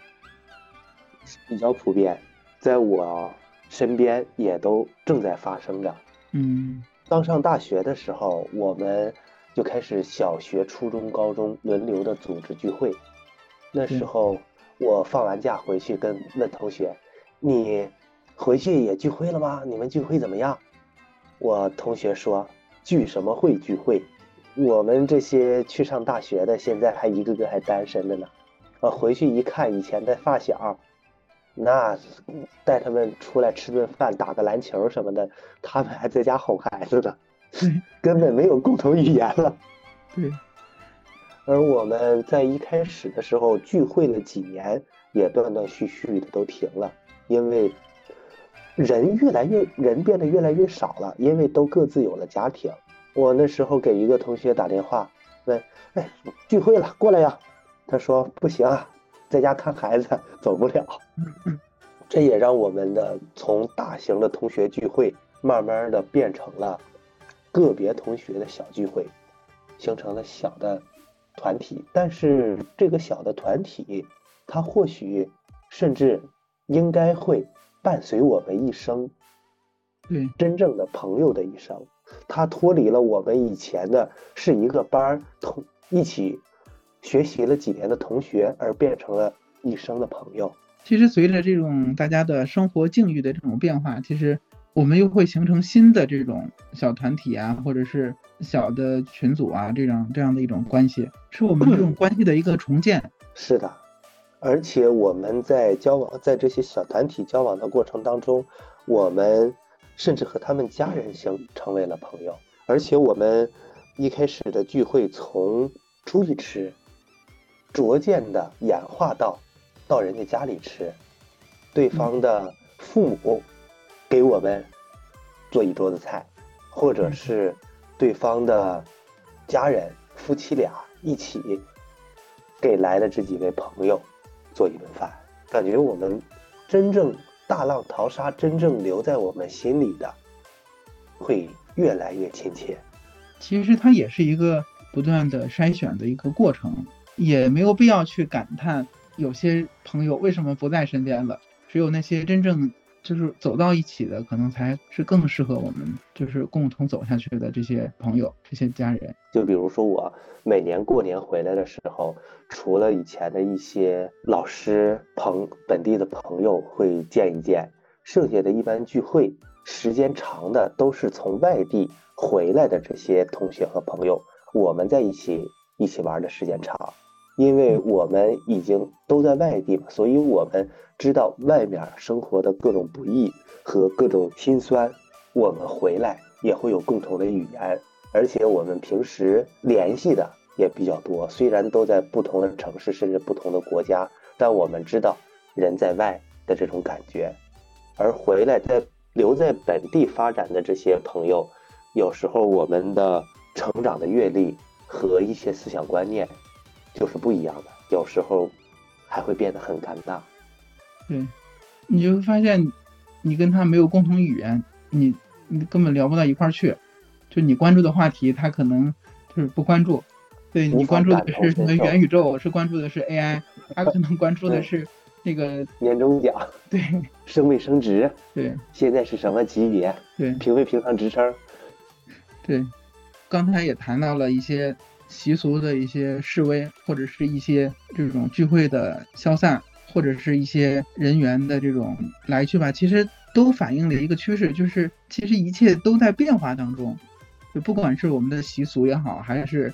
比较普遍，在我身边也都正在发生着。嗯刚上大学的时候，我们就开始小学、初中、高中轮流的组织聚会。那时候我放完假回去跟问同学：“你回去也聚会了吗？你们聚会怎么样？”我同学说：“聚什么会聚会？我们这些去上大学的，现在还一个个还单身着呢。”我回去一看，以前的发小，那带他们出来吃顿饭、打个篮球什么的，他们还在家哄孩子呢，[LAUGHS] 根本没有共同语言了。对，而我们在一开始的时候聚会了几年，也断断续续的都停了，因为人越来越人变得越来越少了，因为都各自有了家庭。我那时候给一个同学打电话，问：“哎，聚会了，过来呀。”他说：“不行啊，在家看孩子，走不了。”这也让我们的从大型的同学聚会，慢慢的变成了个别同学的小聚会，形成了小的团体。但是这个小的团体，它或许甚至应该会伴随我们一生，对真正的朋友的一生。他脱离了我们以前的是一个班儿同一起学习了几年的同学，而变成了一生的朋友。其实随着这种大家的生活境遇的这种变化，其实我们又会形成新的这种小团体啊，或者是小的群组啊，这样这样的一种关系，是我们这种 [CLEARS THROAT] 关系的一个重建。是的，而且我们在交往，在这些小团体交往的过程当中，我们甚至和他们家人形成为了朋友。而且我们一开始的聚会从出去吃，逐渐的演化到到人家家里吃，对方的父母给我们做一桌子菜，或者是对方的家人夫妻俩一起给来的这几位朋友做一顿饭，感觉我们真正大浪淘沙，真正留在我们心里的，会越来越亲切。其实它也是一个不断的筛选的一个过程，也没有必要去感叹有些朋友为什么不在身边了。只有那些真正就是走到一起的，可能才是更适合我们就是共同走下去的这些朋友、这些家人。就比如说我每年过年回来的时候，除了以前的一些老师朋本地的朋友会见一见，剩下的一般聚会时间长的都是从外地回来的这些同学和朋友，我们在一起一起玩的时间长，因为我们已经都在外地嘛，所以我们知道外面生活的各种不易和各种辛酸，我们回来也会有共同的语言。而且我们平时联系的也比较多，虽然都在不同的城市甚至不同的国家，但我们知道人在外的这种感觉，而回来在留在本地发展的这些朋友，有时候我们的成长的阅历和一些思想观念就是不一样的，有时候还会变得很尴尬。对，你就会发现，你跟他没有共同语言，你你根本聊不到一块儿去。就你关注的话题，他可能就是不关注。对你关注的是什么元宇宙，我是关注的是 AI，他可能关注的是那个年终奖对升没升职，对现在是什么级别，对评没评上职称，对。刚才也谈到了一些习俗的一些示威，或者是一些这种聚会的消散，或者是一些人员的这种来去吧。其实都反映了一个趋势，就是其实一切都在变化当中，就不管是我们的习俗也好，还是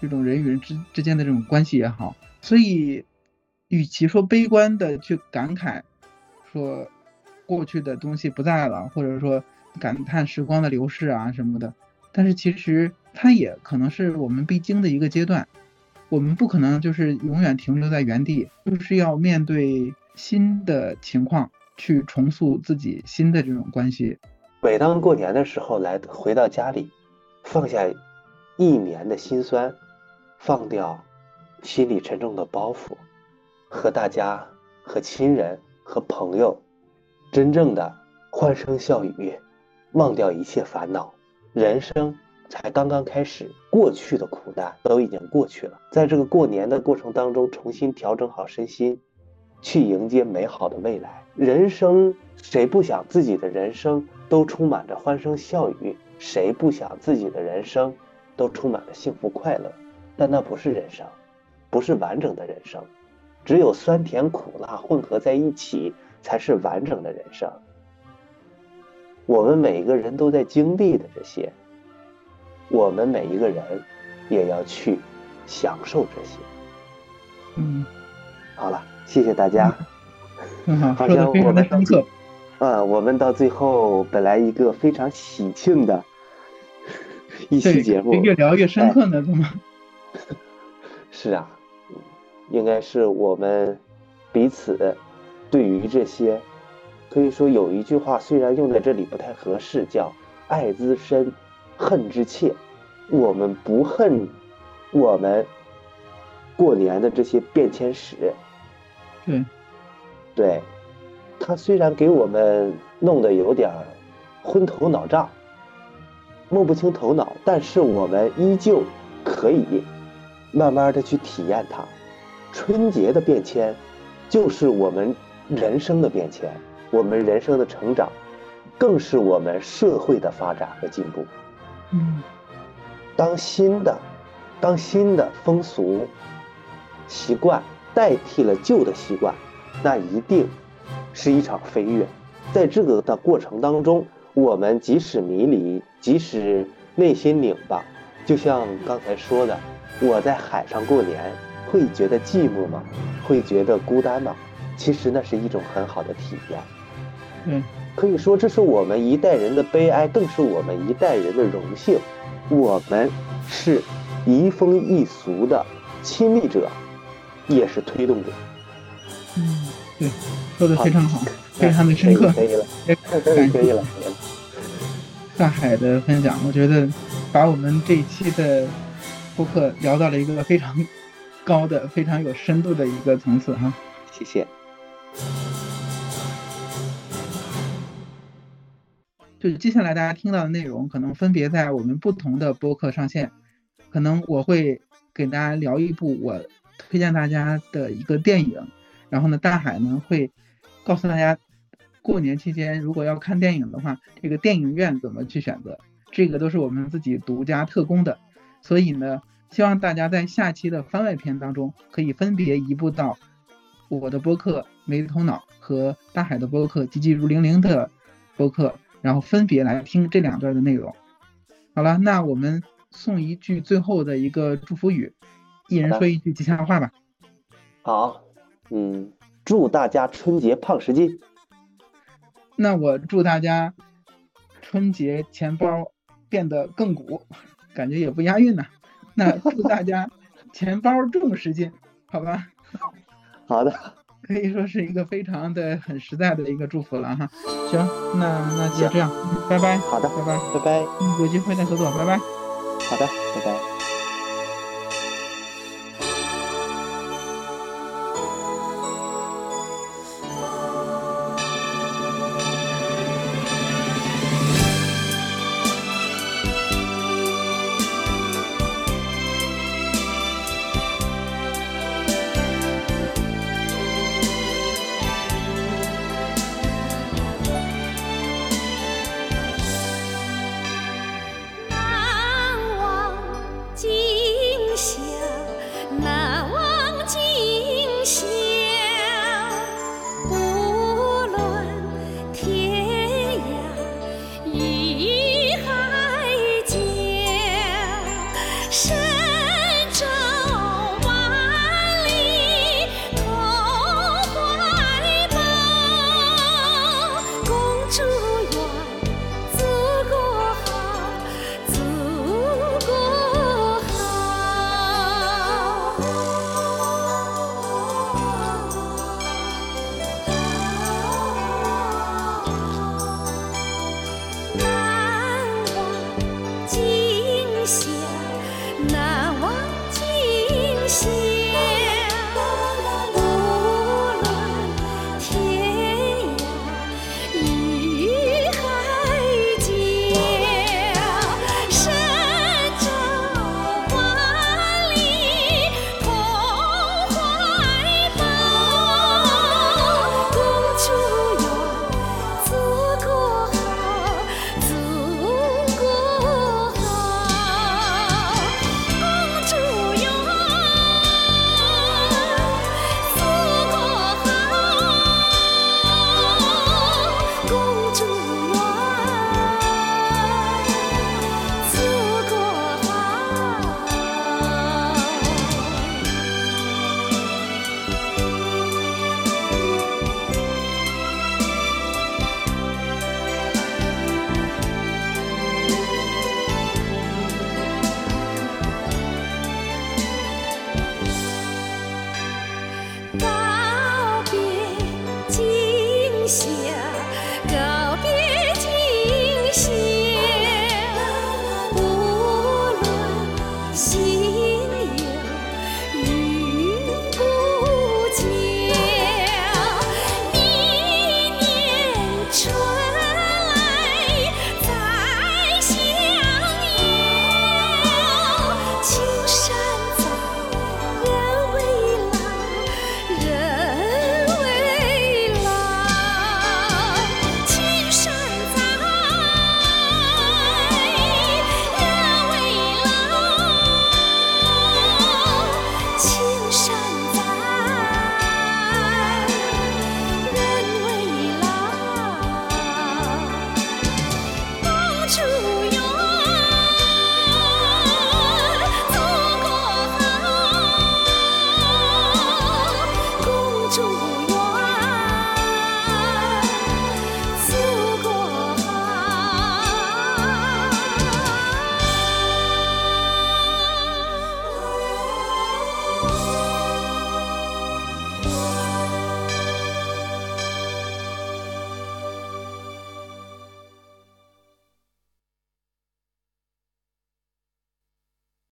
这种人与人之之间的这种关系也好，所以与其说悲观的去感慨，说过去的东西不在了，或者说感叹时光的流逝啊什么的，但是其实它也可能是我们必经的一个阶段，我们不可能就是永远停留在原地，就是要面对新的情况，去重塑自己新的这种关系。每当过年的时候来回到家里，放下一年的辛酸，放掉心里沉重的包袱，和大家、和亲人、和朋友，真正的欢声笑语，忘掉一切烦恼，人生才刚刚开始，过去的苦难都已经过去了。在这个过年的过程当中，重新调整好身心，去迎接美好的未来。人生谁不想自己的人生都充满着欢声笑语？谁不想自己的人生都充满了幸福快乐？但那不是人生，不是完整的人生。只有酸甜苦辣混合在一起，才是完整的人生。我们每个人都在经历的这些，我们每一个人也要去享受这些。嗯，好了，谢谢大家。[LAUGHS] 嗯好，像我们常的深刻。啊，我们到最后本来一个非常喜庆的一期，节目，越聊越深刻呢，怎么？[LAUGHS] 是啊，嗯应该是我们彼此对于这些，可以说有一句话虽然用在这里不太合适，叫“爱之深，恨之切”。我们不恨我们过年的这些变迁史，对，对，他虽然给我们弄得有点儿昏头脑胀，摸不清头脑，但是我们依旧可以慢慢的去体验它。春节的变迁，就是我们人生的变迁，我们人生的成长，更是我们社会的发展和进步。当新的，当新的风俗习惯代替了旧的习惯，那一定是一场飞跃。在这个的过程当中，我们即使迷离，即使内心拧巴，就像刚才说的，我在海上过年，会觉得寂寞吗？会觉得孤单吗？其实那是一种很好的体验。嗯，可以说，这是我们一代人的悲哀，更是我们一代人的荣幸。我们是移风易俗的亲历者，也是推动者。嗯，对，说的非常好，非常的深刻。可以了，也可以感了，可以谢了。可以了大海的分享，我觉得把我们这一期的播客聊到了一个非常高的、非常有深度的一个层次哈。谢谢。就是接下来大家听到的内容，可能分别在我们不同的播客上线。可能我会给大家聊一部我推荐大家的一个电影，然后呢，大海呢会告诉大家，过年期间如果要看电影的话，这个电影院怎么去选择，这个都是我们自己独家特供的。所以呢，希望大家在下期的番外篇当中，可以分别移步到我的播客没头脑和大海的播客急急如铃铃的播客，然后分别来听这两段的内容。好了，那我们送一句最后的一个祝福语，一人说一句吉祥话吧。好，嗯，祝大家春节胖十斤。那我祝大家春节钱包变得更鼓，感觉也不押韵呢。那祝大家 [LAUGHS] 钱包重十斤，好吧？好的，可以说是一个非常的很实在的一个祝福了哈。行，那那就这样，嗯拜拜。好的拜拜。拜拜。嗯，有机会再合作，拜拜。好的，拜拜。